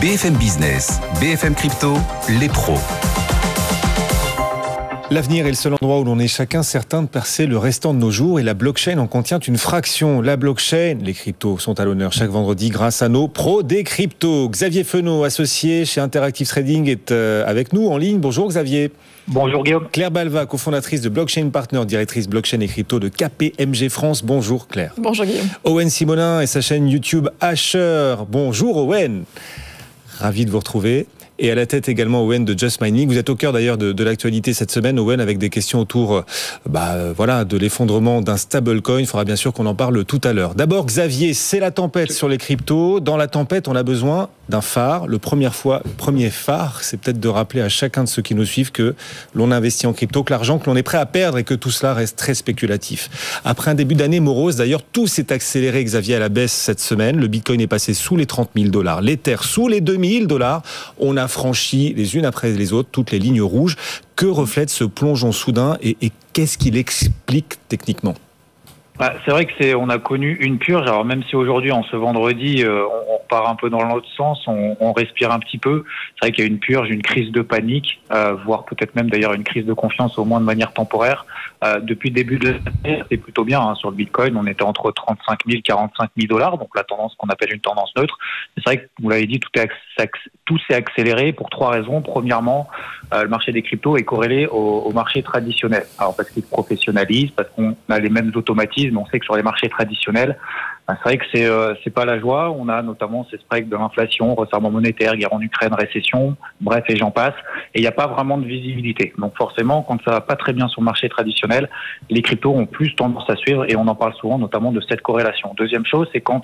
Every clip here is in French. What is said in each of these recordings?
BFM Business, BFM Crypto, les pros. L'avenir est le seul endroit où l'on est chacun certain de percer le restant de nos jours et la blockchain en contient une fraction. La blockchain, les cryptos sont à l'honneur chaque vendredi grâce à nos pros des cryptos. Xavier Fenot, associé chez Interactive Trading, est euh, avec nous en ligne. Bonjour Xavier. Bonjour Guillaume. Claire Balva, cofondatrice de Blockchain Partner, directrice blockchain et crypto de KPMG France. Bonjour Claire. Bonjour Guillaume. Owen Simonin et sa chaîne YouTube Asher. Bonjour Owen. Ravi de vous retrouver. Et à la tête également Owen de Just Mining. Vous êtes au cœur d'ailleurs de, l'actualité cette semaine, Owen, avec des questions autour, euh, bah, euh, voilà, de l'effondrement d'un stablecoin. Il faudra bien sûr qu'on en parle tout à l'heure. D'abord, Xavier, c'est la tempête sur les cryptos. Dans la tempête, on a besoin d'un phare. Le premier fois, premier phare, c'est peut-être de rappeler à chacun de ceux qui nous suivent que l'on investit en crypto, que l'argent que l'on est prêt à perdre et que tout cela reste très spéculatif. Après un début d'année morose, d'ailleurs, tout s'est accéléré, Xavier, à la baisse cette semaine. Le Bitcoin est passé sous les 30 000 dollars, l'Ether sous les 2 000 dollars. On a franchi les unes après les autres toutes les lignes rouges. Que reflète ce plongeon soudain et, et qu'est-ce qu'il explique techniquement? Bah, c'est vrai que c'est, on a connu une purge. Alors même si aujourd'hui, en ce vendredi, euh, on, on repart un peu dans l'autre sens, on, on, respire un petit peu. C'est vrai qu'il y a une purge, une crise de panique, euh, voire peut-être même d'ailleurs une crise de confiance, au moins de manière temporaire. Euh, depuis le début de l'année, c'est plutôt bien hein, sur le Bitcoin. On était entre 35 000 45 000 dollars, donc la tendance qu'on appelle une tendance neutre. C'est vrai que vous l'avez dit, tout, est, tout s'est accéléré pour trois raisons. Premièrement, euh, le marché des cryptos est corrélé au, au marché traditionnel. Alors parce qu'il se professionnalise, parce qu'on a les mêmes automatismes on sait que sur les marchés traditionnels, ben, c'est vrai que c'est euh, pas la joie. On a notamment ces spikes de l'inflation, resserrement monétaire, guerre en Ukraine, récession, bref et j'en passe. Et il n'y a pas vraiment de visibilité. Donc forcément, quand ça va pas très bien sur le marché traditionnel, les cryptos ont plus tendance à suivre et on en parle souvent, notamment de cette corrélation. Deuxième chose, c'est quand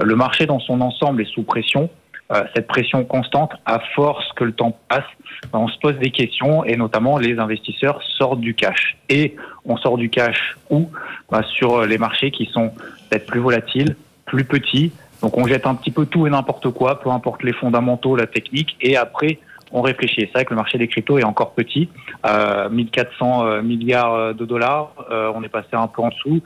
le marché dans son ensemble est sous pression. Euh, cette pression constante, à force que le temps passe, on se pose des questions et notamment les investisseurs sortent du cash. Et on sort du cash où? Bah, Sur les marchés qui sont peut-être plus volatiles, plus petits. Donc on jette un petit peu tout et n'importe quoi, peu importe les fondamentaux, la technique, et après on réfléchit. C'est vrai que le marché des cryptos est encore petit, euh, 1400 euh, milliards de dollars, euh, on est passé un peu en dessous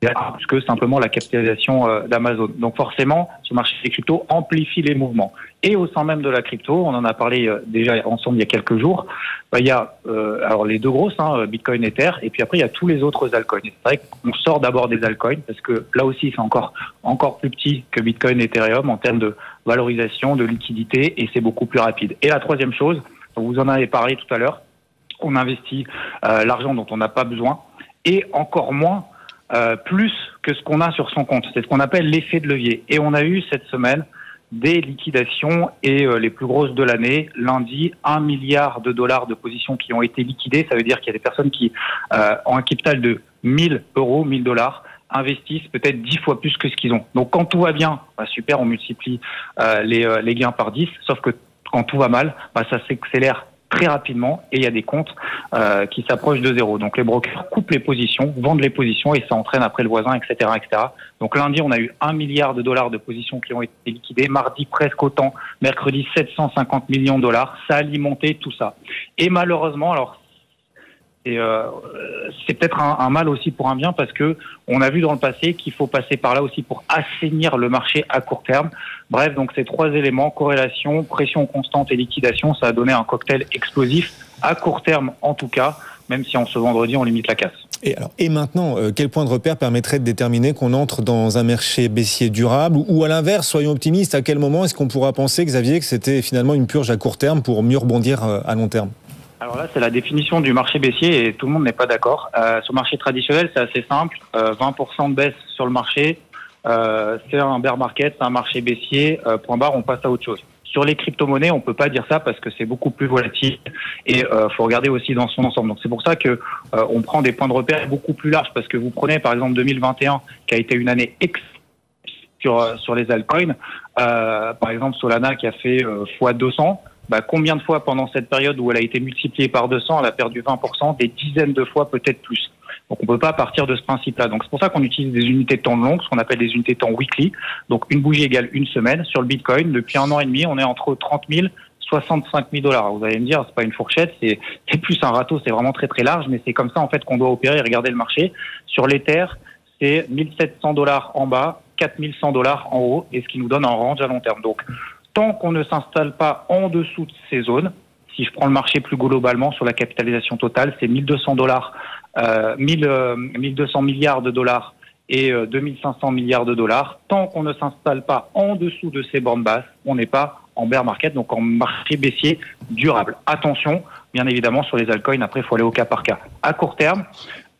plus que simplement la capitalisation euh, d'Amazon. Donc forcément, ce marché des cryptos amplifie les mouvements. Et au sein même de la crypto, on en a parlé euh, déjà ensemble il y a quelques jours, bah, il y a euh, alors les deux grosses, hein, Bitcoin, Ether, et puis après il y a tous les autres altcoins. C'est vrai qu'on sort d'abord des altcoins parce que là aussi c'est encore encore plus petit que Bitcoin, Ethereum en termes de valorisation, de liquidité, et c'est beaucoup plus rapide. Et la troisième chose, vous en avez parlé tout à l'heure, on investit l'argent dont on n'a pas besoin et encore moins euh, plus que ce qu'on a sur son compte. C'est ce qu'on appelle l'effet de levier. Et on a eu cette semaine des liquidations et euh, les plus grosses de l'année. Lundi, un milliard de dollars de positions qui ont été liquidées. Ça veut dire qu'il y a des personnes qui euh, ont un capital de 1000 euros, 1000 dollars investissent peut-être dix fois plus que ce qu'ils ont. Donc quand tout va bien, bah, super, on multiplie les, les gains par 10, sauf que quand tout va mal, bah, ça s'accélère très rapidement et il y a des comptes euh, qui s'approchent de zéro. Donc les brokers coupent les positions, vendent les positions et ça entraîne après le voisin, etc., etc. Donc lundi, on a eu un milliard de dollars de positions qui ont été liquidées. Mardi, presque autant. Mercredi, 750 millions de dollars. Ça a alimenté tout ça. Et malheureusement, alors euh, c'est peut-être un, mal aussi pour un bien parce que on a vu dans le passé qu'il faut passer par là aussi pour assainir le marché à court terme. Bref, donc ces trois éléments, corrélation, pression constante et liquidation, ça a donné un cocktail explosif à court terme en tout cas, même si en ce vendredi on limite la casse. Et, alors, et maintenant, euh, quel point de repère permettrait de déterminer qu'on entre dans un marché baissier durable ou, ou à l'inverse, soyons optimistes, à quel moment est-ce qu'on pourra penser, Xavier, que c'était finalement une purge à court terme pour mieux rebondir euh, à long terme? Alors là, c'est la définition du marché baissier et tout le monde n'est pas d'accord. Euh, sur le marché traditionnel, c'est assez simple. Euh, 20% de baisse sur le marché, euh, c'est un bear market, c'est un marché baissier. Euh, point barre, on passe à autre chose. Sur les crypto-monnaies, on peut pas dire ça parce que c'est beaucoup plus volatile et euh, faut regarder aussi dans son ensemble. Donc c'est pour ça que euh, on prend des points de repère beaucoup plus larges parce que vous prenez par exemple 2021 qui a été une année ex sur, sur les altcoins. Par exemple, Solana qui a fait x 200. Bah, combien de fois pendant cette période où elle a été multipliée par 200, elle a perdu 20%, des dizaines de fois, peut-être plus. Donc on peut pas partir de ce principe-là. Donc c'est pour ça qu'on utilise des unités de temps longues, ce qu'on appelle des unités de temps weekly. Donc une bougie égale une semaine. Sur le Bitcoin, depuis un an et demi, on est entre 30 000 65 000 dollars. Vous allez me dire, c'est pas une fourchette, c'est plus un râteau, c'est vraiment très très large, mais c'est comme ça en fait qu'on doit opérer et regarder le marché. Sur l'Ether, c'est 1700 dollars en bas, 4100 dollars en haut, et ce qui nous donne un range à long terme. Donc, tant qu'on ne s'installe pas en dessous de ces zones, si je prends le marché plus globalement sur la capitalisation totale, c'est 1200 dollars, euh, 1200 milliards de dollars et 2500 milliards de dollars. Tant qu'on ne s'installe pas en dessous de ces bornes basses, on n'est pas en bear market, donc en marché baissier durable. Attention, bien évidemment, sur les altcoins, après, il faut aller au cas par cas. À court terme,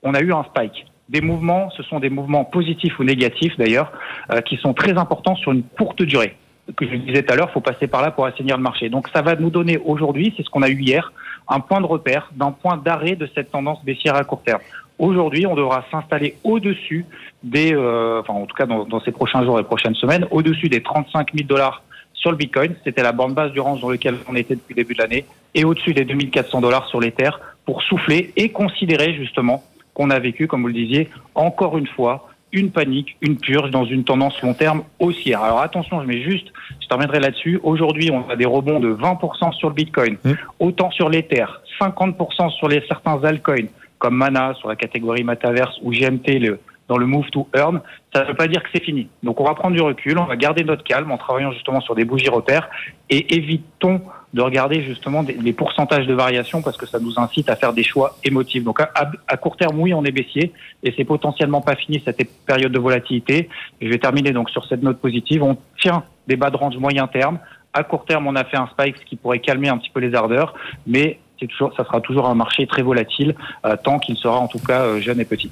on a eu un spike. Des mouvements, ce sont des mouvements positifs ou négatifs d'ailleurs, euh, qui sont très importants sur une courte durée. Que je disais tout à l'heure, faut passer par là pour assainir le marché. Donc ça va nous donner aujourd'hui, c'est ce qu'on a eu hier, un point de repère, d'un point d'arrêt de cette tendance baissière à court terme. Aujourd'hui, on devra s'installer au-dessus des, euh, enfin en tout cas dans, ces prochains jours et prochaines semaines, au-dessus des 35 000 dollars sur le Bitcoin. C'était la bande basse du range dans lequel on était depuis le début de l'année, et au-dessus des 2400 dollars sur l'Ether pour souffler et considérer justement qu'on a vécu, comme vous le disiez, encore une fois, une panique, une purge dans une tendance long terme haussière. Alors attention, je mets juste, je terminerai là-dessus. Aujourd'hui, on a des rebonds de 20% sur le Bitcoin, mmh. autant sur l'Ether, 50% sur les certains altcoins comme Mana sur la catégorie Metaverse ou GMT le, dans le move to earn, ça ne veut pas dire que c'est fini. Donc on va prendre du recul, on va garder notre calme en travaillant justement sur des bougies repères et évitons de regarder justement les pourcentages de variation parce que ça nous incite à faire des choix émotifs. Donc à, court terme, oui, on est baissier et c'est potentiellement pas fini cette période de volatilité. je vais terminer donc sur cette note positive. On tient des bas de range moyen terme. À court terme, on a fait un spike, ce qui pourrait calmer un petit peu les ardeurs, mais c'est toujours, ça sera toujours un marché très volatile euh, tant qu'il sera en tout cas euh, jeune et petit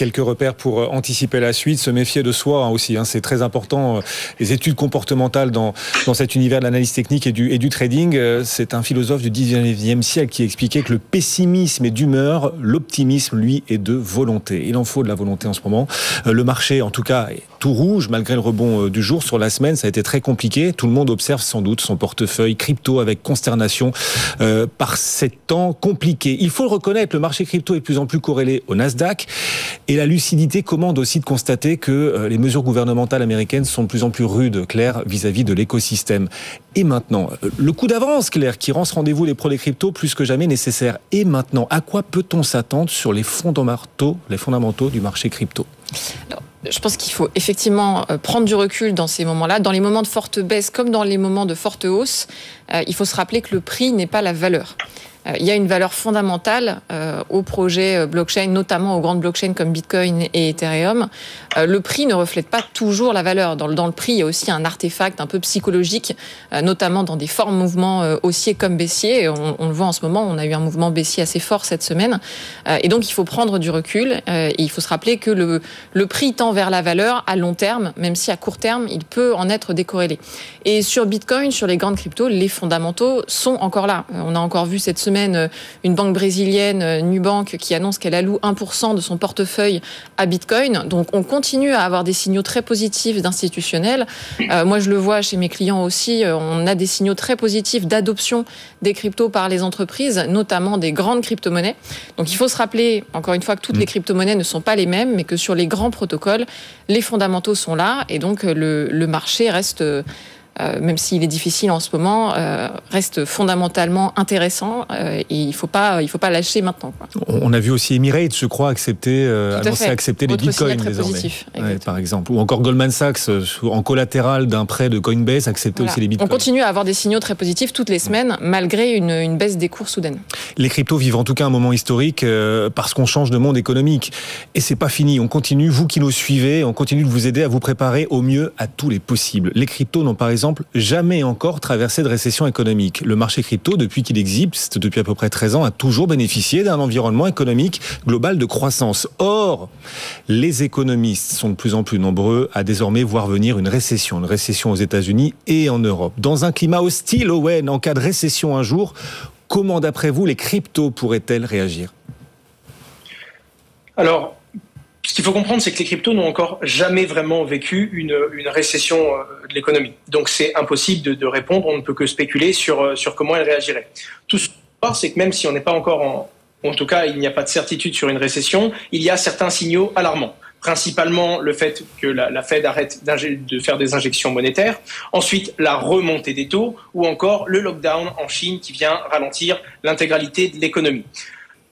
quelques repères pour euh, anticiper la suite, se méfier de soi hein, aussi. Hein, c'est très important. Euh, les études comportementales dans, dans cet univers de l'analyse technique et du, et du trading, euh, c'est un philosophe du 19e siècle qui expliquait que le pessimisme est d'humeur, l'optimisme, lui, est de volonté. Il en faut de la volonté en ce moment. Le marché, en tout cas, tout rouge malgré le rebond du jour. Sur la semaine, ça a été très compliqué. Tout le monde observe sans doute son portefeuille crypto avec consternation euh, par ces temps compliqués. Il faut le reconnaître, le marché crypto est de plus en plus corrélé au Nasdaq. Et la lucidité commande aussi de constater que euh, les mesures gouvernementales américaines sont de plus en plus rudes, Claire, vis-à-vis de l'écosystème. Et maintenant, euh, le coup d'avance, Claire, qui rend ce rendez-vous les pros des cryptos plus que jamais nécessaire. Et maintenant, à quoi peut-on s'attendre sur les fondamentaux, les fondamentaux du marché crypto? Je pense qu'il faut effectivement euh, prendre du recul dans ces moments-là. Dans les moments de forte baisse comme dans les moments de forte hausse, il faut se rappeler que le prix n'est pas la valeur. Euh, il y a une valeur fondamentale euh, aux projets euh, blockchain, notamment aux grandes blockchains comme Bitcoin et Ethereum. le prix ne reflète pas toujours la valeur. Dans le, dans le prix, il y a aussi un artefact un peu psychologique, notamment dans des forts mouvements haussiers comme baissiers. On, le voit en ce moment, on a eu un mouvement baissier assez fort cette semaine. et donc, il faut prendre du recul il faut se rappeler que le, le prix tend vers la valeur à long terme, même si à court terme, il peut en être décorrélé. Et sur Bitcoin, sur les grandes cryptos, les fondamentaux sont encore là. On a encore vu cette semaine euh, une banque brésilienne, euh, Nubank, qui annonce qu'elle alloue 1% de son portefeuille à Bitcoin. Donc on continue à avoir des signaux très positifs d'institutionnels. Euh, moi, je le vois chez mes clients aussi. On a des signaux très positifs d'adoption des cryptos par les entreprises, notamment des grandes crypto-monnaies. Donc il faut se rappeler, encore une fois, que toutes les mm. crypto-monnaies ne sont pas les mêmes, mais que sur les grands protocoles, les fondamentaux sont là et donc le, le marché reste euh, même s'il est difficile en ce moment, euh, reste fondamentalement intéressant euh, et il faut pas, il faut pas lâcher maintenant. Quoi. On a vu aussi Emirates, je crois, accepter, annoncer accepter les bitcoins désormais, positif, par exemple, ou encore Goldman Sachs en collatéral d'un prêt de Coinbase accepter aussi les bitcoins. On continue à avoir des signaux très positifs toutes les semaines, malgré une, une baisse des cours soudaines. Les cryptos vivent en tout cas un moment historique parce qu'on change de monde économique et c'est pas fini. On continue, vous qui nous suivez, on continue de vous aider à vous préparer au mieux à tous les possibles. Les cryptos n'ont par exemple jamais encore traversé de récession économique. Le marché crypto, depuis qu'il existe, depuis à peu près 13 ans, a toujours bénéficié d'un environnement économique global de croissance. Or, les économistes sont de plus en plus nombreux à désormais voir venir une récession, une récession aux États-Unis et en Europe. Dans un climat hostile, Owen, en cas de récession un jour, comment d'après vous les cryptos pourraient-elles réagir? Alors, qu'il faut comprendre, c'est que les cryptos n'ont encore jamais vraiment vécu une, récession euh, de l'économie. Donc c'est impossible de, répondre, on ne peut que spéculer sur, euh, sur comment elles réagiraient. Tout ce qu'on c'est que même si on n'est pas encore en... En tout cas, il n'y a pas de certitude sur une récession, il y a certains signaux alarmants principalement le fait que la, Fed arrête de faire des injections monétaires, ensuite la remontée des taux, ou encore le lockdown en Chine qui vient ralentir l'intégralité de l'économie.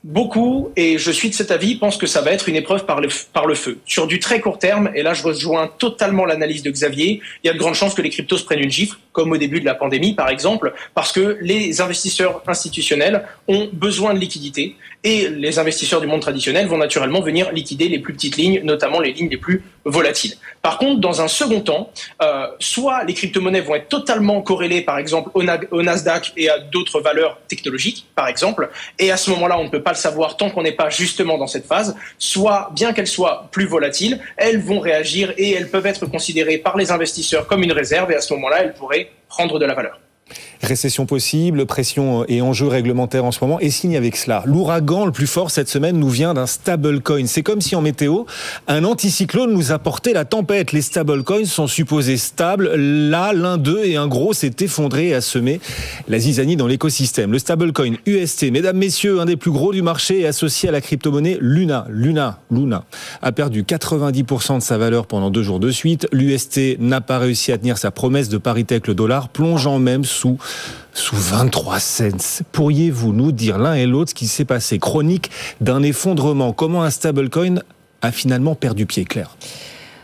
Beaucoup, et je suis de cet avis, pensent que ça va être une épreuve par le, feu. Sur du très court terme, et là je rejoins totalement l'analyse de Xavier, il y a de grandes chances que les cryptos prennent une gifle, comme au début de la pandémie par exemple, parce que les investisseurs institutionnels ont besoin de liquidité, et les investisseurs du monde traditionnel vont naturellement venir liquider les plus petites lignes, notamment les lignes les plus volatiles. Par contre, dans un second temps, euh, soit les crypto-monnaies vont être totalement corrélées, par exemple, au, au Nasdaq et à d'autres valeurs technologiques, par exemple, et à ce moment-là, on ne peut pas le savoir tant qu'on n'est pas justement dans cette phase, soit, bien qu'elles soient plus volatiles, elles vont réagir et elles peuvent être considérées par les investisseurs comme une réserve, et à ce moment-là, elles pourraient prendre de la valeur. Récession possible, pression et enjeux réglementaires en ce moment. Et signe avec cela, l'ouragan le plus fort cette semaine nous vient d'un stablecoin. C'est comme si en météo, un anticyclone nous apportait la tempête. Les stablecoins sont supposés stables. Là, l'un d'eux et un gros s'est effondré et a semé la zizanie dans l'écosystème. Le stablecoin UST, mesdames, messieurs, un des plus gros du marché, est associé à la crypto-monnaie Luna. Luna, Luna a perdu 90% de sa valeur pendant deux jours de suite. L'UST n'a pas réussi à tenir sa promesse de parité avec le dollar, plongeant même sous, sous 23 cents. Pourriez-vous nous dire l'un et l'autre ce qui s'est passé? Chronique d'un effondrement. Comment un stablecoin a finalement perdu pied, Claire?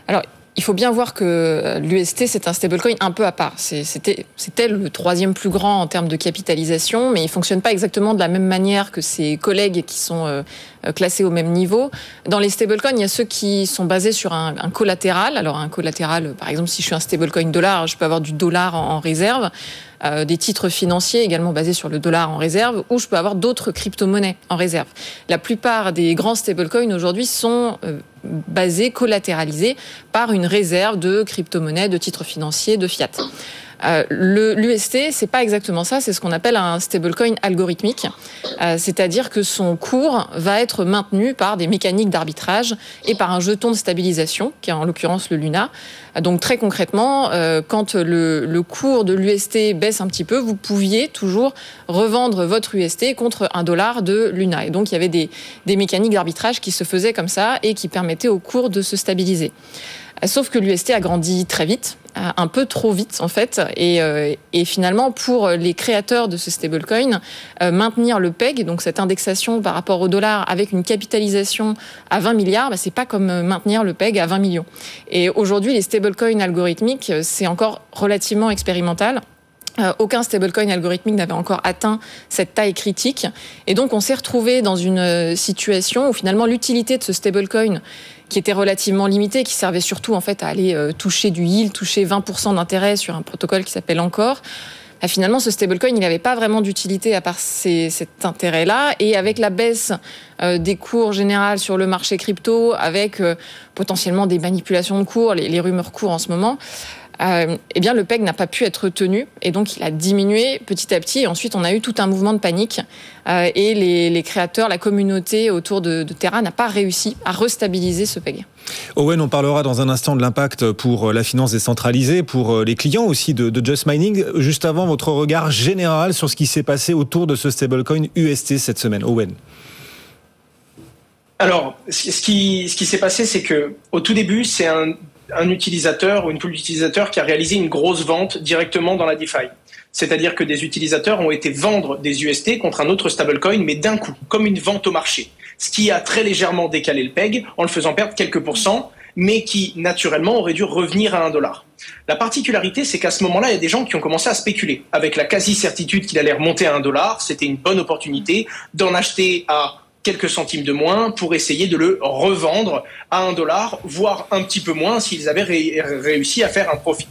Alors, il faut bien voir que l'UST, c'est un stablecoin un peu à part. C'était le troisième plus grand en termes de capitalisation, mais il fonctionne pas exactement de la même manière que ses collègues qui sont euh, classés au même niveau. Dans les stablecoins, il y a ceux qui sont basés sur un, collatéral. Alors un collatéral, par exemple, si je suis un stablecoin dollar, je peux avoir du dollar en réserve. Euh, des titres financiers également basés sur le dollar en réserve, ou je peux avoir d'autres crypto-monnaies en réserve. La plupart des grands stablecoins aujourd'hui sont euh, basés, collatéralisés par une réserve de crypto-monnaies, de titres financiers, de fiat. Euh, L'UST, c'est pas exactement ça, c'est ce qu'on appelle un stablecoin algorithmique, euh, c'est-à-dire que son cours va être maintenu par des mécaniques d'arbitrage et par un jeton de stabilisation, qui est en l'occurrence le Luna. Donc très concrètement, euh, quand le, cours de l'UST baisse un petit peu, vous pouviez toujours revendre votre UST contre un dollar de Luna. Et donc il y avait des, mécaniques d'arbitrage qui se faisaient comme ça et qui permettaient au cours de se stabiliser. Sauf que l'UST a grandi très vite, un peu trop vite en fait, et, euh, finalement pour les créateurs de ce stablecoin, euh, maintenir le PEG, donc cette indexation par rapport au dollar avec une capitalisation à 20 milliards, bah, c'est pas comme euh, maintenir le PEG à 20 millions. Et aujourd'hui, les stablecoins algorithmiques, c'est encore relativement expérimental. Euh, aucun stablecoin algorithmique n'avait encore atteint cette taille critique. Et donc, on s'est retrouvé dans une situation où finalement l'utilité de ce stablecoin qui était relativement limité, qui servait surtout en fait à aller euh, toucher du yield, toucher 20% d'intérêt sur un protocole qui s'appelle encore. Bah, finalement, ce stablecoin, il n'avait pas vraiment d'utilité à part cet intérêt-là. Et avec la baisse euh, des cours généraux sur le marché crypto, avec euh, potentiellement des manipulations de cours, les, les rumeurs cours en ce moment, euh, eh bien le PEG n'a pas pu être tenu et donc il a diminué petit à petit. Et ensuite, on a eu tout un mouvement de panique euh, et les, créateurs, la communauté autour de, Terra n'a pas réussi à restabiliser ce PEG. Owen, on parlera dans un instant de l'impact pour la finance décentralisée, pour les clients aussi de, de Just Mining. Juste avant, votre regard général sur ce qui s'est passé autour de ce stablecoin UST cette semaine. Owen. Alors, ce qui, ce qui s'est passé, c'est que au tout début, c'est un un utilisateur ou une pool d'utilisateurs qui a réalisé une grosse vente directement dans la DeFi. C'est-à-dire que des utilisateurs ont été vendre des UST contre un autre stablecoin, mais d'un coup, comme une vente au marché. Ce qui a très légèrement décalé le PEG en le faisant perdre quelques pourcents, mais qui, naturellement, aurait dû revenir à un dollar. La particularité, c'est qu'à ce moment-là, il y a des gens qui ont commencé à spéculer. Avec la quasi-certitude qu'il allait remonter à un dollar, c'était une bonne opportunité d'en acheter à quelques centimes de moins pour essayer de le revendre à un dollar, voire un petit peu moins s'ils avaient réussi à faire un profit.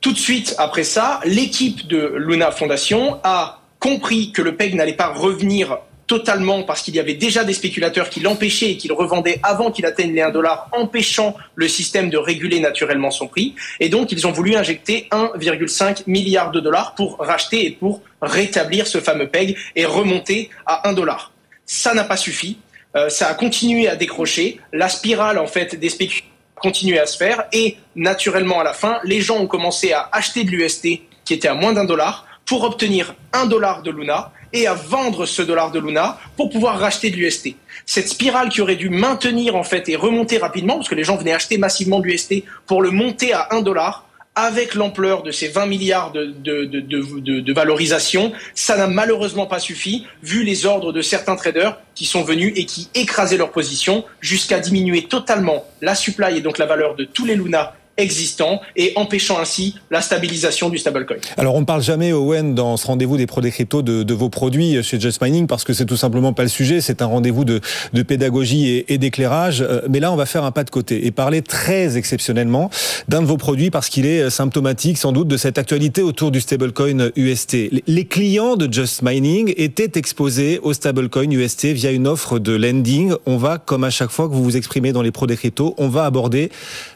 Tout de suite après ça, l'équipe de Luna Foundation a compris que le PEG n'allait pas revenir totalement parce qu'il y avait déjà des spéculateurs qui l'empêchaient et qui le revendaient avant qu'il atteigne les 1 dollar, empêchant le système de réguler naturellement son prix. Et donc, ils ont voulu injecter 1,5 milliard de dollars pour racheter et pour rétablir ce fameux PEG et remonter à 1 dollar. Ça n'a pas suffi. euh, ça a continué à décrocher, la spirale en fait des spéculations a continué à se faire et naturellement à la fin, les gens ont commencé à acheter de l'UST qui était à moins d'un dollar pour obtenir un dollar de Luna et à vendre ce dollar de Luna pour pouvoir racheter de l'UST. Cette spirale qui aurait dû maintenir en fait et remonter rapidement parce que les gens venaient acheter massivement de l'UST pour le monter à un dollar avec l'ampleur de ces 20 milliards de, valorisation, ça n'a malheureusement pas suffi, vu les ordres de certains traders qui sont venus et qui écrasaient leur position jusqu'à diminuer totalement la supply et donc la valeur de tous les Luna existants et empêchant ainsi la stabilisation du stablecoin. Alors on ne parle jamais, Owen, dans ce rendez-vous des pro des de, vos produits chez Just Mining parce que c'est tout simplement pas le sujet, c'est un rendez-vous de, pédagogie et, d'éclairage. Euh, mais là, on va faire un pas de côté et parler très exceptionnellement d'un de vos produits parce qu'il est symptomatique sans doute de cette actualité autour du stablecoin UST. Les clients de Just Mining étaient exposés au stablecoin UST via une offre de lending. On va, comme à chaque fois que vous vous exprimez dans les pros des on va aborder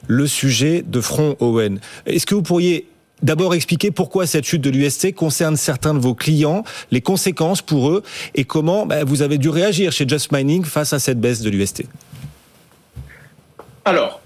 le sujet de front Owen. Est-ce que vous pourriez D'abord expliquer pourquoi cette chute de l'UST concerne certains de vos clients, les conséquences pour eux et comment bah, vous avez dû réagir chez Just Mining face à cette baisse de l'UST. Alors,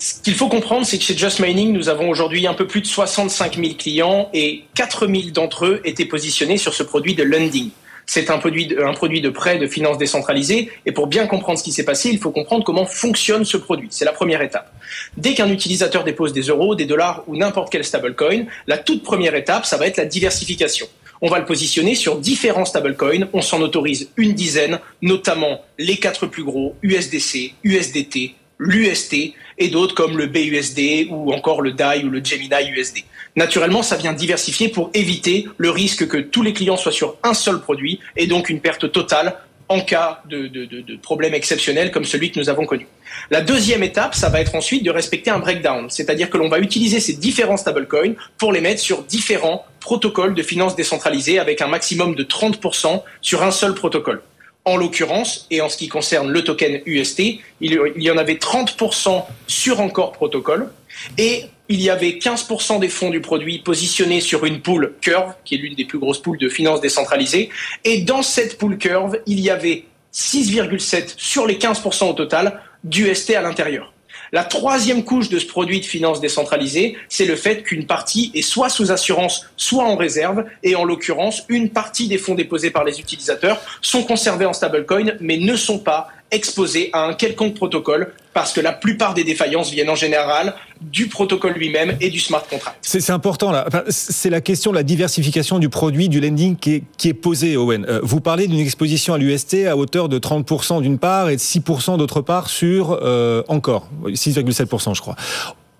ce qu'il faut comprendre, c'est que chez Just Mining, nous avons aujourd'hui un peu plus de 65 000 clients et 4 000 d'entre eux étaient positionnés sur ce produit de lending. C'est un produit, de, prêt de finances décentralisées. Et pour bien comprendre ce qui s'est passé, il faut comprendre comment fonctionne ce produit. C'est la première étape. Dès qu'un utilisateur dépose des euros, des dollars ou n'importe quel stablecoin, la toute première étape, ça va être la diversification. On va le positionner sur différents stablecoins. On s'en autorise une dizaine, notamment les quatre plus gros, USDC, USDT, l'UST et d'autres comme le BUSD ou encore le DAI ou le Gemini USD. Naturellement, ça vient diversifier pour éviter le risque que tous les clients soient sur un seul produit et donc une perte totale en cas de, problème exceptionnel comme celui que nous avons connu. La deuxième étape, ça va être ensuite de respecter un breakdown, c'est-à-dire que l'on va utiliser ces différents stablecoins pour les mettre sur différents protocoles de finances décentralisées avec un maximum de 30% sur un seul protocole. En l'occurrence, et en ce qui concerne le token UST, il y en avait 30% sur encore protocole et il y avait 15% des fonds du produit positionnés sur une pool Curve, qui est l'une des plus grosses pools de finances décentralisées. Et dans cette pool Curve, il y avait 6,7 sur les 15% au total d'UST à l'intérieur. La troisième couche de ce produit de finances décentralisées, c'est le fait qu'une partie est soit sous assurance, soit en réserve, et en l'occurrence, une partie des fonds déposés par les utilisateurs sont conservés en stablecoin, mais ne sont pas exposés à un quelconque protocole parce que la plupart des défaillances viennent en général du protocole lui-même et du smart contract. C'est important là. c'est la question de la diversification du produit, du lending qui est, posée, Owen. Euh, vous parlez d'une exposition à l'UST à hauteur de 30% d'une part et de 6% d'autre part sur euh, encore 6,7% je crois.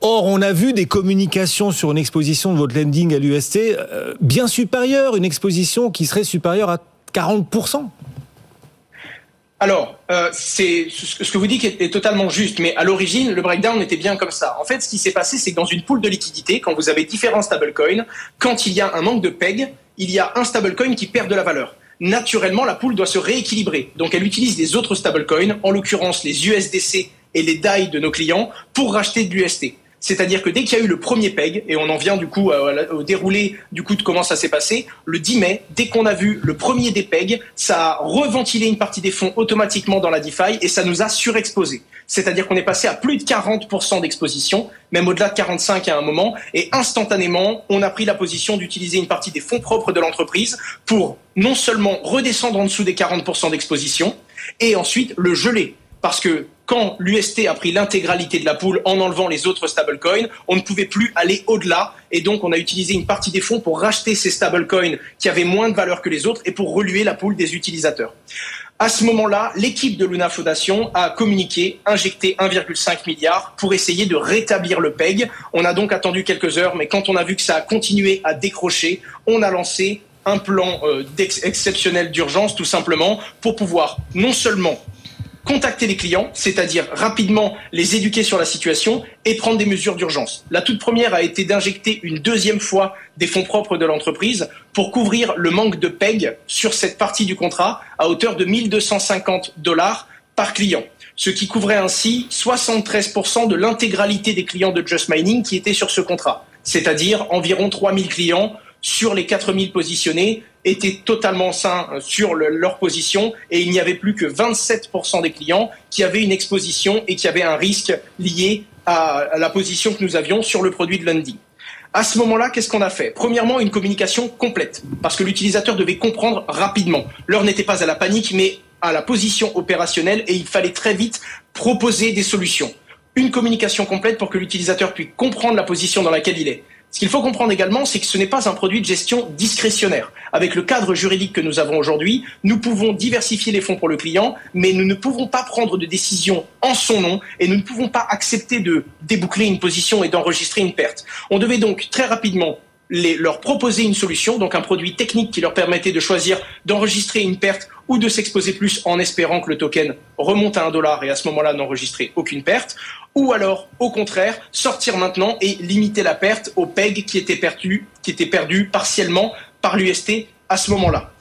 Or, on a vu des communications sur une exposition de votre lending à l'UST euh, bien supérieure, une exposition qui serait supérieure à 40%. Alors, euh, c'est ce que vous dites est, totalement juste, mais à l'origine, le breakdown était bien comme ça. En fait, ce qui s'est passé, c'est que dans une pool de liquidité, quand vous avez différents stablecoins, quand il y a un manque de PEG, il y a un stablecoin qui perd de la valeur. Naturellement, la pool doit se rééquilibrer. Donc, elle utilise les autres stablecoins, en l'occurrence les USDC et les DAI de nos clients, pour racheter de l'UST. C'est-à-dire que dès qu'il y a eu le premier PEG, et on en vient du coup au déroulé du coup de comment ça s'est passé, le 10 mai, dès qu'on a vu le premier des PEG, ça a reventilé une partie des fonds automatiquement dans la DeFi et ça nous a surexposé. C'est-à-dire qu'on est passé à plus de 40% d'exposition, même au-delà de 45 à un moment, et instantanément, on a pris la position d'utiliser une partie des fonds propres de l'entreprise pour non seulement redescendre en dessous des 40% d'exposition, et ensuite le geler. Parce que quand l'UST a pris l'intégralité de la poule en enlevant les autres stablecoins, on ne pouvait plus aller au-delà. Et donc, on a utilisé une partie des fonds pour racheter ces stablecoins qui avaient moins de valeur que les autres et pour reluer la poule des utilisateurs. À ce moment-là, l'équipe de Luna Fondation a communiqué, injecté 1,5 milliard pour essayer de rétablir le PEG. On a donc attendu quelques heures, mais quand on a vu que ça a continué à décrocher, on a lancé un plan euh, exceptionnel d'urgence, tout simplement, pour pouvoir non seulement contacter les clients, c'est-à-dire rapidement les éduquer sur la situation et prendre des mesures d'urgence. La toute première a été d'injecter une deuxième fois des fonds propres de l'entreprise pour couvrir le manque de PEG sur cette partie du contrat à hauteur de 1250 dollars par client, ce qui couvrait ainsi 73% de l'intégralité des clients de Just Mining qui étaient sur ce contrat, c'est-à-dire environ 3000 clients sur les 4000 positionnés étaient totalement sains sur leur position et il n'y avait plus que 27% des clients qui avaient une exposition et qui avaient un risque lié à la position que nous avions sur le produit de lundi. À ce moment-là, qu'est-ce qu'on a fait? Premièrement, une communication complète, parce que l'utilisateur devait comprendre rapidement. L'heure n'était pas à la panique, mais à la position opérationnelle, et il fallait très vite proposer des solutions. Une communication complète pour que l'utilisateur puisse comprendre la position dans laquelle il est. Ce qu'il faut comprendre également, c'est que ce n'est pas un produit de gestion discrétionnaire. Avec le cadre juridique que nous avons aujourd'hui, nous pouvons diversifier les fonds pour le client, mais nous ne pouvons pas prendre de décision en son nom et nous ne pouvons pas accepter de déboucler une position et d'enregistrer une perte. On devait donc très rapidement leur proposer une solution, donc un produit technique qui leur permettait de choisir d'enregistrer une perte ou de s'exposer plus en espérant que le token remonte à un dollar et à ce moment-là n'enregistrer aucune perte, ou alors au contraire sortir maintenant et limiter la perte au PEG qui était perdu, qui était perdu partiellement par l'UST à ce moment-là.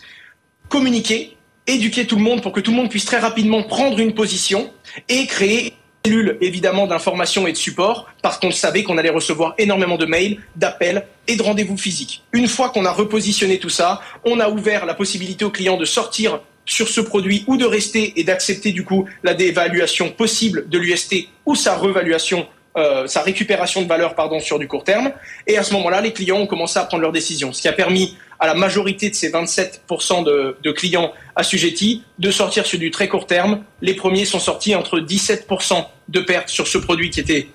Communiquer, éduquer tout le monde pour que tout le monde puisse très rapidement prendre une position et créer cellule évidemment d'information et de support parce qu'on savait qu'on allait recevoir énormément de mails, d'appels et de rendez-vous physiques. Une fois qu'on a repositionné tout ça, on a ouvert la possibilité aux clients de sortir sur ce produit ou de rester et d'accepter du coup la dévaluation possible de l'UST ou sa revaluation euh, sa récupération de valeur pardon sur du court terme et à ce moment-là les clients ont commencé à prendre leurs décisions ce qui a permis à la majorité de ces 27% de, de, clients assujettis de sortir sur du très court terme les premiers sont sortis entre 17% de pertes sur ce produit qui était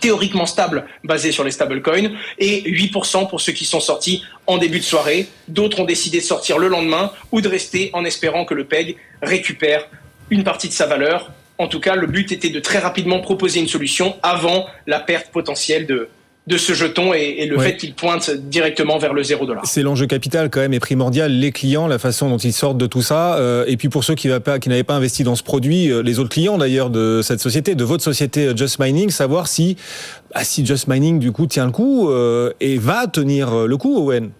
théoriquement stable basé sur les stablecoins et 8% pour ceux qui sont sortis en début de soirée. D'autres ont décidé de sortir le lendemain ou de rester en espérant que le PEG récupère une partie de sa valeur. En tout cas, le but était de très rapidement proposer une solution avant la perte potentielle de, de ce jeton et, le fait qu'il pointe directement vers le zéro dollar. C'est l'enjeu capital quand même et primordial. Les clients, la façon dont ils sortent de tout ça, euh, et puis pour ceux qui, qui n'avaient pas investi dans ce produit, euh, les autres clients d'ailleurs de cette société, de votre société euh, Just Mining, savoir si, bah, si Just Mining du coup tient le coup et va tenir le coup, Owen.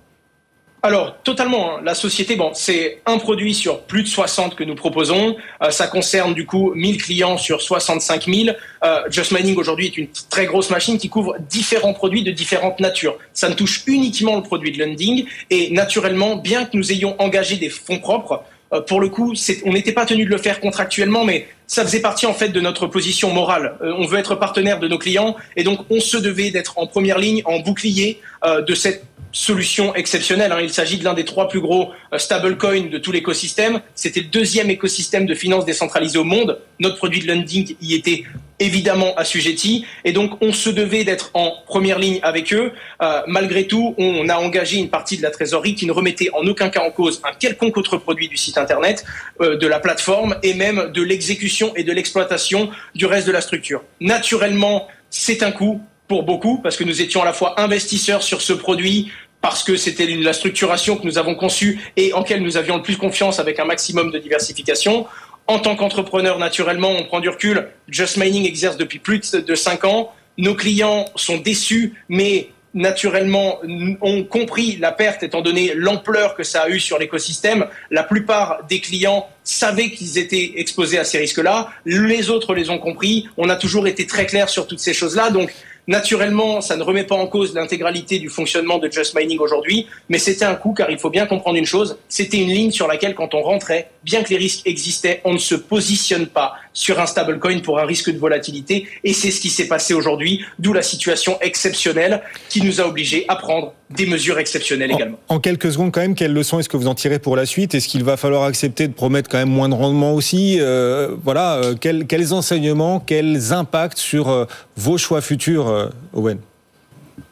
Alors, totalement. Hein. La société, bon, c'est un produit sur plus de 60 que nous proposons. Euh, ça concerne du coup 1000 clients sur 65 000. Euh, Just Mining aujourd'hui est une très grosse machine qui couvre différents produits de différentes natures. Ça ne touche uniquement le produit de lending et naturellement, bien que nous ayons engagé des fonds propres, euh, pour le coup, on n'était pas tenu de le faire contractuellement, mais ça faisait partie en fait de notre position morale. Euh, on veut être partenaire de nos clients et donc on se devait d'être en première ligne, en bouclier de cette solution exceptionnelle. Hein. Il s'agit de l'un des trois plus gros euh, stablecoins de tout l'écosystème. C'était le deuxième écosystème de finances décentralisé au monde. Notre produit de lending y était évidemment assujetti. Et donc, on se devait d'être en première ligne avec eux. Euh, malgré tout, on a engagé une partie de la trésorerie qui ne remettait en aucun cas en cause un quelconque autre produit du site Internet, euh, de la plateforme et même de l'exécution et de l'exploitation du reste de la structure. Naturellement, c'est un coût pour beaucoup parce que nous étions à la fois investisseurs sur ce produit, parce que c'était la structuration que nous avons conçue et en laquelle nous avions le plus confiance avec un maximum de diversification. En tant qu'entrepreneur, naturellement, on prend du recul. Just Mining exerce depuis plus de cinq ans. Nos clients sont déçus, mais naturellement ont compris la perte étant donné l'ampleur que ça a eu sur l'écosystème. La plupart des clients savaient qu'ils étaient exposés à ces risques-là. Les autres les ont compris. On a toujours été très clair sur toutes ces choses-là. Donc, Naturellement, ça ne remet pas en cause l'intégralité du fonctionnement de Just Mining aujourd'hui, mais c'était un coup car il faut bien comprendre une chose, c'était une ligne sur laquelle quand on rentrait, bien que les risques existaient, on ne se positionne pas sur un stablecoin pour un risque de volatilité. Et c'est ce qui s'est passé aujourd'hui, d'où la situation exceptionnelle qui nous a obligés à prendre des mesures exceptionnelles également. En quelques secondes quand même, quelles leçons est-ce que vous en tirez pour la suite? Est-ce qu'il va falloir accepter de promettre quand même moins de rendement aussi? Euh, Voilà, euh, quels, quels, enseignements, quels impacts sur euh, vos choix futurs Owen?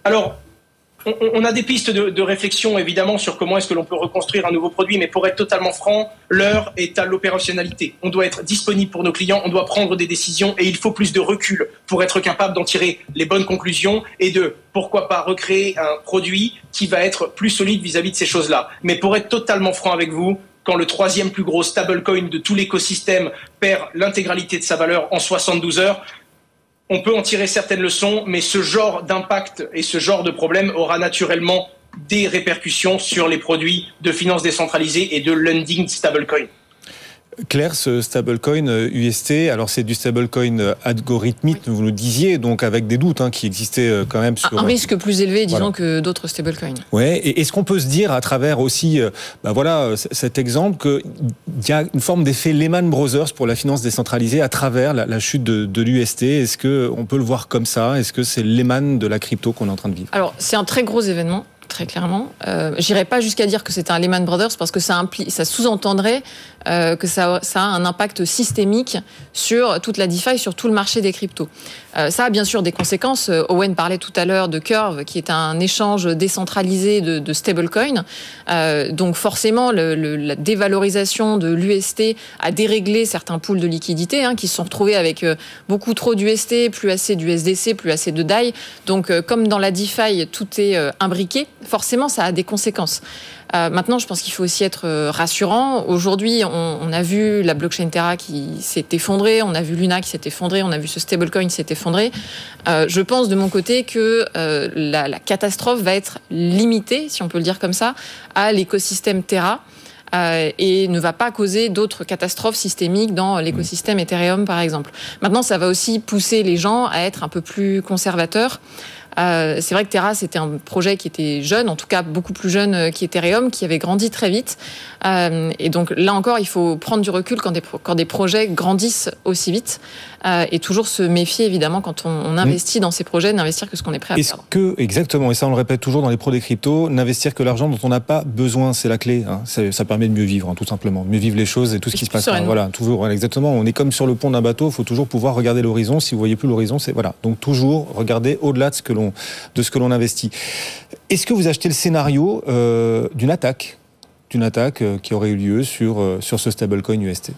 Alors, on, a des pistes de, réflexion évidemment sur comment est-ce que l'on peut reconstruire un nouveau produit, mais pour être totalement franc, l'heure est à l'opérationnalité. On doit être disponible pour nos clients, on doit prendre des décisions et il faut plus de recul pour être capable d'en tirer les bonnes conclusions et de, pourquoi pas, recréer un produit qui va être plus solide vis-à-vis -vis de ces choses-là. Mais pour être totalement franc avec vous, quand le troisième plus gros stablecoin de tout l'écosystème perd l'intégralité de sa valeur en 72 heures, on peut en tirer certaines leçons, mais ce genre d'impact et ce genre de problème aura naturellement des répercussions sur les produits de finances décentralisées et de lending stablecoin. Claire, ce stablecoin UST, euh, alors c'est du stablecoin euh, algorithmique, vous nous disiez, donc avec des doutes hein, qui existaient euh, quand même sur... Un risque plus élevé, disons, que d'autres stablecoins. Ouais, et est-ce qu'on peut se dire à travers aussi, bah voilà, cet exemple, qu'il y a une forme d'effet Lehman Brothers pour la finance décentralisée à travers la, chute de, de l'UST Est-ce qu'on peut le voir comme ça? Est-ce que c'est Lehman de la crypto qu'on est en train de vivre? Alors, c'est un très gros événement très clairement. Euh, J'irai pas jusqu'à dire que c'est un Lehman Brothers parce que ça, ça sous-entendrait euh, que ça, a un impact systémique sur toute la DeFi, sur tout le marché des cryptos. Euh, ça a bien sûr des conséquences. Euh, Owen parlait tout à l'heure de Curve, qui est un échange décentralisé de, de stablecoins. Donc forcément, la dévalorisation de l'UST a déréglé certains pools de liquidités hein, qui se sont retrouvés avec beaucoup trop d'UST, plus assez d'USDC, plus assez de DAI. Donc comme dans la DeFi, tout est imbriqué, forcément ça a des conséquences. Euh, maintenant, je pense qu'il faut aussi être euh, rassurant. Aujourd'hui, on, on, a vu la blockchain Terra qui s'est effondrée, on a vu Luna qui s'est effondrée, on a vu ce stablecoin qui s'est effondré. Euh, je pense de mon côté que euh, la, la, catastrophe va être limitée, si on peut le dire comme ça, à l'écosystème Terra. Et ne va pas causer d'autres catastrophes systémiques dans l'écosystème Ethereum, par exemple. Maintenant, ça va aussi pousser les gens à être un peu plus conservateurs. Euh, c'est vrai que Terra, c'était un projet qui était jeune, en tout cas beaucoup plus jeune euh, qu'Ethereum, qui avait grandi très vite. Euh, et donc là encore, il faut prendre du recul quand des, quand des projets grandissent aussi vite. Euh, et toujours se méfier, évidemment, quand on, on investit dans ces projets, d'investir que ce qu'on est prêt à Est-ce que, exactement, et ça on le répète toujours dans les pros des cryptos, n'investir que l'argent dont on n'a pas besoin, c'est la clé. Hein. Ça permet de mieux vivre, hein, tout simplement. Mieux vivre les choses et tout ce qui se passe. Hein. Voilà, toujours, voilà, exactement. On est comme sur le pont d'un bateau, il faut toujours pouvoir regarder l'horizon. Si vous voyez plus l'horizon, c'est voilà. Donc toujours regarder au-delà de ce que l'on de ce que l'on investit. Est-ce que vous achetez le scénario euh, d'une attaque, d'une attaque euh, qui aurait eu lieu sur euh, sur ce stablecoin UST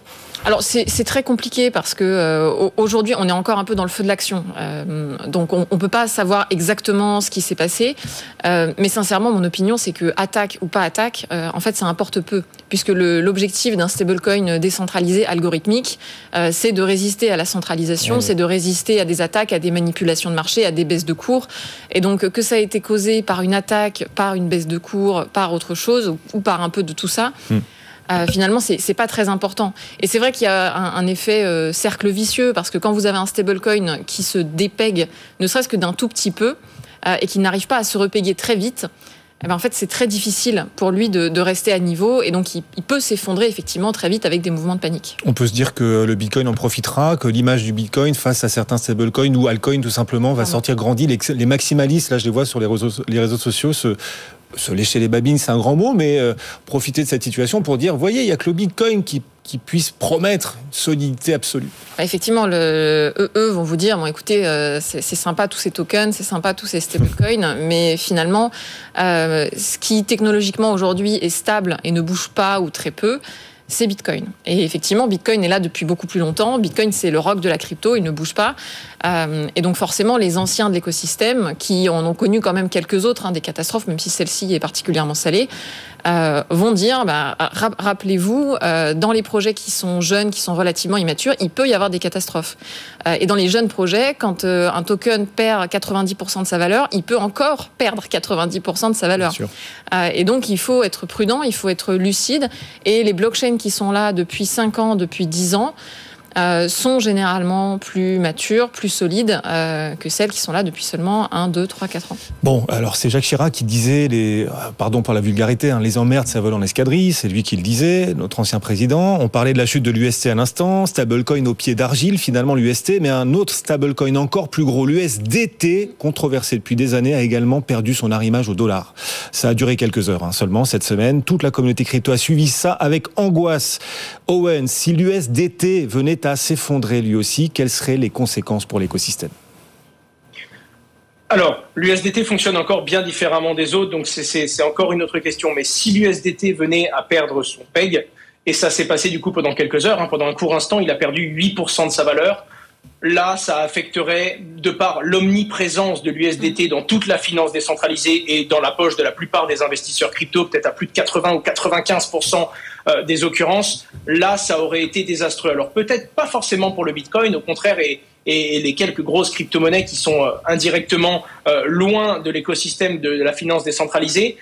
alors c'est très compliqué parce que euh, aujourd'hui on est encore un peu dans le feu de l'action, euh, donc on, on peut pas savoir exactement ce qui s'est passé. Euh, mais sincèrement, mon opinion c'est que attaque ou pas attaque, en fait ça importe peu, puisque l'objectif d'un stablecoin décentralisé algorithmique, c'est de résister à la centralisation, c'est de résister à des attaques, à des manipulations de marché, à des baisses de cours. Et donc que ça a été causé par une attaque, par une baisse de cours, par autre chose ou, ou par un peu de tout ça. Hmm euh, finalement, c'est pas très important. Et c'est vrai qu'il y a un, un effet euh, cercle vicieux parce que quand vous avez un stablecoin qui se dépègue, ne serait-ce que d'un tout petit peu, euh, et qui n'arrive pas à se repéguer très vite, eh ben en fait, c'est très difficile pour lui de, de, rester à niveau et donc il, il peut s'effondrer effectivement très vite avec des mouvements de panique. On peut se dire que le Bitcoin en profitera, que l'image du Bitcoin face à certains stablecoins ou altcoins tout simplement va sortir grandi. Les, les, maximalistes, là je les vois sur les réseaux, les réseaux sociaux, se, se lécher les babines, c'est un grand mot, mais euh, profiter de cette situation pour dire, voyez, il y a que le Bitcoin qui puisse promettre une solidité absolue. Effectivement, le, eux, eux vont vous dire, bon, écoutez, euh, c'est sympa tous ces tokens, c'est sympa tous ces stablecoins, mais finalement, euh, ce qui technologiquement aujourd'hui est stable et ne bouge pas ou très peu, c'est Bitcoin. Et effectivement, Bitcoin est là depuis beaucoup plus longtemps. Bitcoin, c'est le rock de la crypto, il ne bouge pas. Euh, et donc forcément, les anciens de l'écosystème, qui en ont connu quand même quelques autres, hein, des catastrophes, même si celle-ci est particulièrement salée, euh, vont dire, bah, rappelez-vous, euh, dans les projets qui sont jeunes, qui sont relativement immatures, il peut y avoir des catastrophes. Euh, et dans les jeunes projets, quand euh, un token perd 90% de sa valeur, il peut encore perdre 90% de sa valeur. Euh, et donc, il faut être prudent, il faut être lucide. Et les blockchains qui sont là depuis 5 ans, depuis 10 ans, euh, sont généralement plus matures, plus solides euh, que celles qui sont là depuis seulement 1, 2, 3, 4 ans. Bon, alors c'est Jacques Chirac qui disait, euh, pardon pour la vulgarité, hein, les emmerdes, ça vole en escadrille, c'est lui qui le disait, notre ancien président. On parlait de la chute de l'UST à l'instant, stablecoin au pied d'argile, finalement l'UST, mais un autre stablecoin encore plus gros, l'USDT, controversé depuis des années, a également perdu son arrimage au dollar. Ça a duré quelques heures hein, seulement cette semaine. Toute la communauté crypto a suivi ça avec angoisse. Owen, si l'USDT venait à s'effondrer lui aussi, quelles seraient les conséquences pour l'écosystème? Alors, l'USDT fonctionne encore bien différemment des autres, donc c'est encore une autre question. Mais si l'USDT venait à perdre son PEG, et ça s'est passé du coup pendant quelques heures, hein, pendant un court instant, il a perdu 8% de sa valeur. Là, ça affecterait, de par l'omniprésence de l'USDT dans toute la finance décentralisée et dans la poche de la plupart des investisseurs crypto, peut-être à plus de 80 ou 95% euh, des occurrences, là, ça aurait été désastreux. Alors peut-être pas forcément pour le Bitcoin, au contraire, et, et, les quelques grosses crypto-monnaies qui sont indirectement loin de l'écosystème de, la finance décentralisée.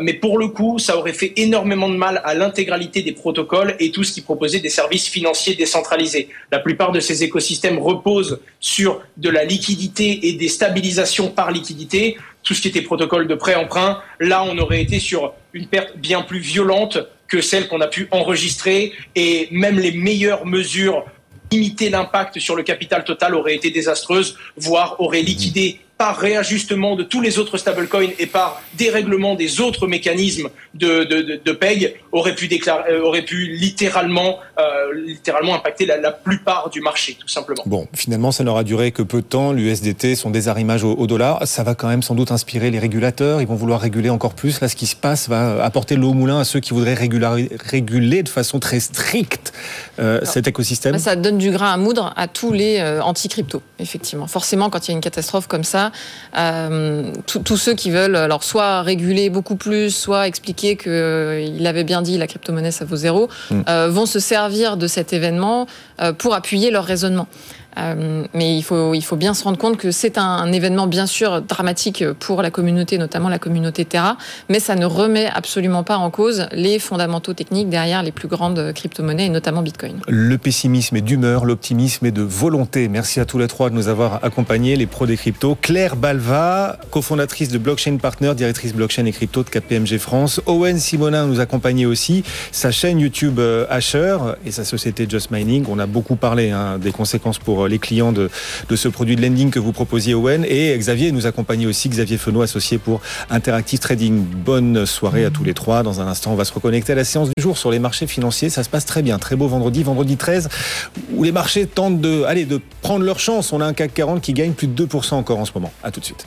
mais pour le coup, ça aurait fait énormément de mal à l'intégralité des protocoles et tout ce qui proposait des services financiers décentralisés. La plupart de ces écosystèmes reposent sur de la liquidité et des stabilisations par liquidité tout ce qui était protocole de prêt-emprunt. Là, on aurait été sur une perte bien plus violente que celle qu'on a pu enregistrer et même les meilleures mesures limiter l'impact sur le capital total auraient été désastreuses, voire auraient liquidé par réajustement de tous les autres stablecoins et par dérèglement des autres mécanismes de, de, de, paye, aurait pu, déclarer, euh, aurait pu littéralement, euh, littéralement impacter la, la, plupart du marché, tout simplement. Bon, finalement, ça n'aura duré que peu de temps. L'USDT, son désarrimage au, au, dollar, ça va quand même sans doute inspirer les régulateurs. Ils vont vouloir réguler encore plus. Là, ce qui se passe va apporter l'eau au moulin à ceux qui voudraient réguler de façon très stricte euh, cet écosystème. Ça donne du grain à moudre à tous les euh, anti-crypto, effectivement. Forcément, quand il y a une catastrophe comme ça, euh, tous ceux qui veulent alors soit réguler beaucoup plus, soit expliquer qu'il euh, avait bien dit la crypto-monnaie ça vaut zéro, mm. euh, vont se servir de cet événement pour appuyer leur raisonnement. Euh, mais il faut, il faut bien se rendre compte que c'est un, événement bien sûr dramatique pour la communauté, notamment la communauté Terra, mais ça ne remet absolument pas en cause les fondamentaux techniques derrière les plus grandes crypto-monnaies et notamment Bitcoin. Le pessimisme est d'humeur, l'optimisme est de volonté. Merci à tous les trois de nous avoir accompagnés, les pros des cryptos. Claire Balva, cofondatrice de Blockchain Partner, directrice blockchain et crypto de KPMG France. Owen Simonin nous accompagnait aussi. Sa chaîne YouTube euh, Asher et sa société Just Mining. On a beaucoup parlé hein, des conséquences pour les clients de, ce produit de lending que vous proposiez, Owen. Et Xavier nous accompagne aussi, Xavier Fenot, associé pour Interactive Trading. Bonne soirée à tous les trois. Dans un instant, on va se reconnecter à la séance du jour sur les marchés financiers. Ça se passe très bien. Très beau vendredi, vendredi 13, où les marchés tentent de, de prendre leur chance. On a un CAC 40 qui gagne plus de 2% encore en ce moment. À tout de suite.